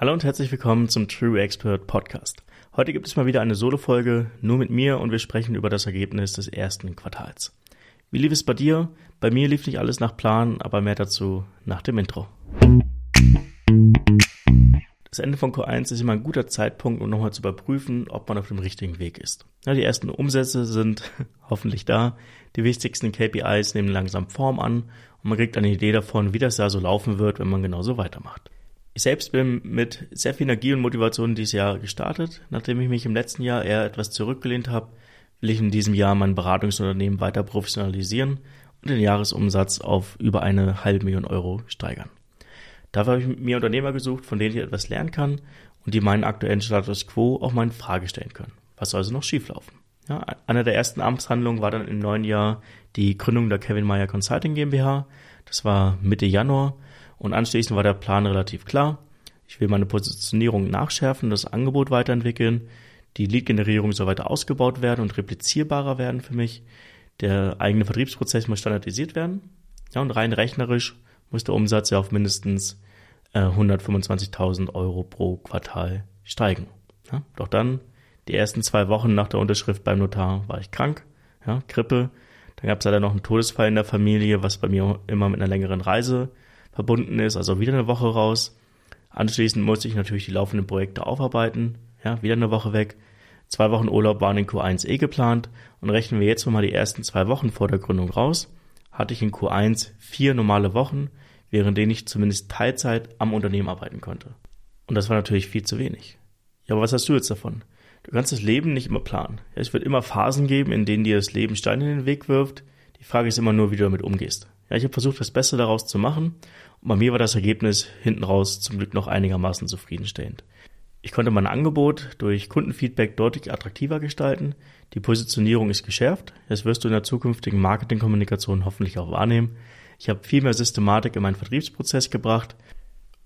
Hallo und herzlich willkommen zum True Expert Podcast. Heute gibt es mal wieder eine Solo-Folge, nur mit mir und wir sprechen über das Ergebnis des ersten Quartals. Wie lief es bei dir? Bei mir lief nicht alles nach Plan, aber mehr dazu nach dem Intro. Das Ende von Q1 ist immer ein guter Zeitpunkt, um nochmal zu überprüfen, ob man auf dem richtigen Weg ist. Ja, die ersten Umsätze sind hoffentlich da, die wichtigsten KPIs nehmen langsam Form an und man kriegt eine Idee davon, wie das Jahr so laufen wird, wenn man genauso weitermacht. Ich selbst bin mit sehr viel Energie und Motivation dieses Jahr gestartet. Nachdem ich mich im letzten Jahr eher etwas zurückgelehnt habe, will ich in diesem Jahr mein Beratungsunternehmen weiter professionalisieren und den Jahresumsatz auf über eine halbe Million Euro steigern. Dafür habe ich mir Unternehmer gesucht, von denen ich etwas lernen kann und die meinen aktuellen Status quo auch mal in Frage stellen können. Was soll also noch schieflaufen? Ja, einer der ersten Amtshandlungen war dann im neuen Jahr die Gründung der Kevin Meyer Consulting GmbH. Das war Mitte Januar und anschließend war der Plan relativ klar. Ich will meine Positionierung nachschärfen, das Angebot weiterentwickeln. Die Lead-Generierung soll weiter ausgebaut werden und replizierbarer werden für mich. Der eigene Vertriebsprozess muss standardisiert werden. Ja, und rein rechnerisch muss der Umsatz ja auf mindestens äh, 125.000 Euro pro Quartal steigen. Ja, doch dann, die ersten zwei Wochen nach der Unterschrift beim Notar, war ich krank, ja, Grippe. Dann gab es leider noch einen Todesfall in der Familie, was bei mir immer mit einer längeren Reise verbunden ist, also wieder eine Woche raus. Anschließend musste ich natürlich die laufenden Projekte aufarbeiten, ja, wieder eine Woche weg. Zwei Wochen Urlaub waren in Q1 eh geplant und rechnen wir jetzt mal die ersten zwei Wochen vor der Gründung raus, hatte ich in Q1 vier normale Wochen, während denen ich zumindest Teilzeit am Unternehmen arbeiten konnte. Und das war natürlich viel zu wenig. Ja, aber was hast du jetzt davon? Du kannst das Leben nicht immer planen. Es wird immer Phasen geben, in denen dir das Leben Steine in den Weg wirft. Die Frage ist immer nur, wie du damit umgehst. Ja, ich habe versucht, das Beste daraus zu machen und bei mir war das Ergebnis hinten raus zum Glück noch einigermaßen zufriedenstellend. Ich konnte mein Angebot durch Kundenfeedback deutlich attraktiver gestalten. Die Positionierung ist geschärft. Das wirst du in der zukünftigen Marketingkommunikation hoffentlich auch wahrnehmen. Ich habe viel mehr Systematik in meinen Vertriebsprozess gebracht.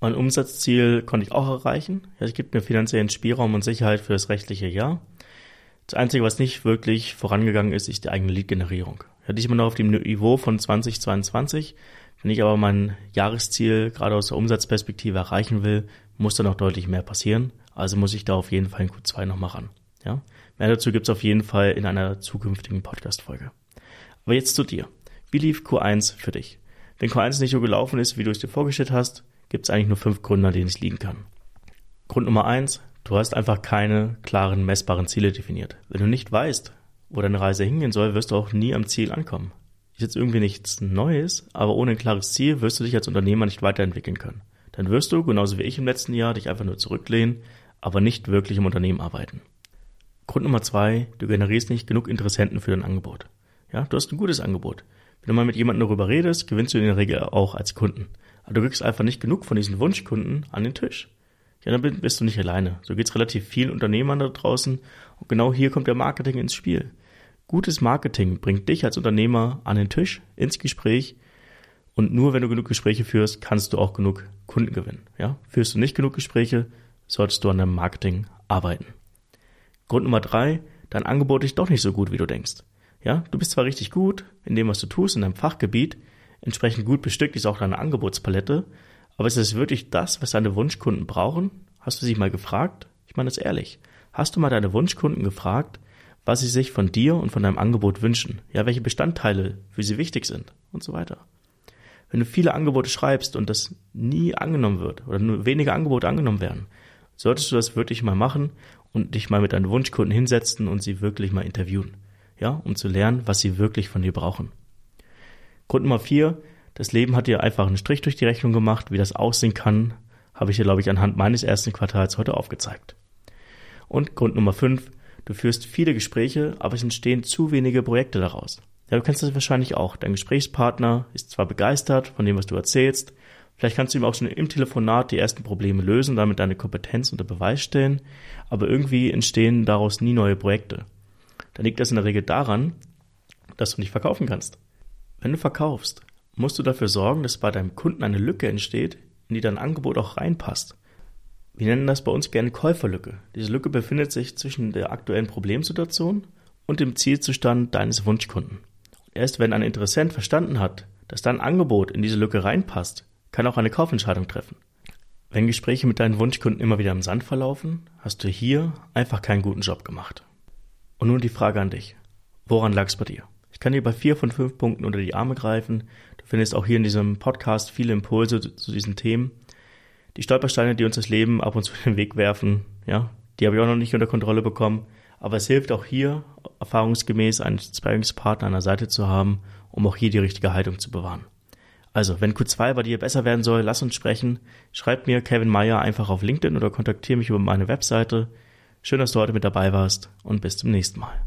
Mein Umsatzziel konnte ich auch erreichen. Es gibt mir finanziellen Spielraum und Sicherheit für das rechtliche Jahr. Das Einzige, was nicht wirklich vorangegangen ist, ist die eigene Lead-Generierung. Hatte ich immer noch auf dem Niveau von 2022. Wenn ich aber mein Jahresziel gerade aus der Umsatzperspektive erreichen will, muss da noch deutlich mehr passieren. Also muss ich da auf jeden Fall in Q2 nochmal ran. Ja? Mehr dazu gibt's auf jeden Fall in einer zukünftigen Podcast-Folge. Aber jetzt zu dir. Wie lief Q1 für dich? Wenn Q1 nicht so gelaufen ist, wie du es dir vorgestellt hast, gibt's eigentlich nur fünf Gründe, an denen es liegen kann. Grund Nummer eins, du hast einfach keine klaren, messbaren Ziele definiert. Wenn du nicht weißt, wo deine Reise hingehen soll, wirst du auch nie am Ziel ankommen ist jetzt irgendwie nichts Neues, aber ohne ein klares Ziel wirst du dich als Unternehmer nicht weiterentwickeln können. Dann wirst du, genauso wie ich im letzten Jahr, dich einfach nur zurücklehnen, aber nicht wirklich im Unternehmen arbeiten. Grund Nummer zwei, du generierst nicht genug Interessenten für dein Angebot. Ja, du hast ein gutes Angebot. Wenn du mal mit jemandem darüber redest, gewinnst du in der Regel auch als Kunden. Aber du kriegst einfach nicht genug von diesen Wunschkunden an den Tisch. Ja, dann bist du nicht alleine. So geht's relativ vielen Unternehmern da draußen. Und genau hier kommt der Marketing ins Spiel. Gutes Marketing bringt dich als Unternehmer an den Tisch, ins Gespräch. Und nur wenn du genug Gespräche führst, kannst du auch genug Kunden gewinnen. Ja? Führst du nicht genug Gespräche, solltest du an deinem Marketing arbeiten. Grund Nummer drei, dein Angebot ist doch nicht so gut, wie du denkst. Ja, du bist zwar richtig gut in dem, was du tust, in deinem Fachgebiet, entsprechend gut bestückt ist auch deine Angebotspalette, aber ist es wirklich das, was deine Wunschkunden brauchen? Hast du sie mal gefragt? Ich meine das ehrlich. Hast du mal deine Wunschkunden gefragt, was sie sich von dir und von deinem Angebot wünschen, ja, welche Bestandteile für sie wichtig sind und so weiter. Wenn du viele Angebote schreibst und das nie angenommen wird oder nur wenige Angebote angenommen werden, solltest du das wirklich mal machen und dich mal mit deinen Wunschkunden hinsetzen und sie wirklich mal interviewen, ja, um zu lernen, was sie wirklich von dir brauchen. Grund Nummer vier, das Leben hat dir einfach einen Strich durch die Rechnung gemacht, wie das aussehen kann, habe ich dir, glaube ich, anhand meines ersten Quartals heute aufgezeigt. Und Grund Nummer fünf, Du führst viele Gespräche, aber es entstehen zu wenige Projekte daraus. Ja, du kennst das wahrscheinlich auch. Dein Gesprächspartner ist zwar begeistert von dem, was du erzählst, vielleicht kannst du ihm auch schon im Telefonat die ersten Probleme lösen, damit deine Kompetenz unter Beweis stellen, aber irgendwie entstehen daraus nie neue Projekte. Dann liegt das in der Regel daran, dass du nicht verkaufen kannst. Wenn du verkaufst, musst du dafür sorgen, dass bei deinem Kunden eine Lücke entsteht, in die dein Angebot auch reinpasst. Wir nennen das bei uns gerne Käuferlücke. Diese Lücke befindet sich zwischen der aktuellen Problemsituation und dem Zielzustand deines Wunschkunden. Erst wenn ein Interessent verstanden hat, dass dein Angebot in diese Lücke reinpasst, kann auch eine Kaufentscheidung treffen. Wenn Gespräche mit deinen Wunschkunden immer wieder im Sand verlaufen, hast du hier einfach keinen guten Job gemacht. Und nun die Frage an dich. Woran lag es bei dir? Ich kann dir bei vier von fünf Punkten unter die Arme greifen. Du findest auch hier in diesem Podcast viele Impulse zu diesen Themen. Die Stolpersteine, die uns das Leben ab und zu den Weg werfen, ja, die habe ich auch noch nicht unter Kontrolle bekommen. Aber es hilft auch hier, erfahrungsgemäß einen Sparringspartner an der Seite zu haben, um auch hier die richtige Haltung zu bewahren. Also, wenn Q2 bei dir besser werden soll, lass uns sprechen. Schreib mir Kevin Meyer einfach auf LinkedIn oder kontaktiere mich über meine Webseite. Schön, dass du heute mit dabei warst und bis zum nächsten Mal.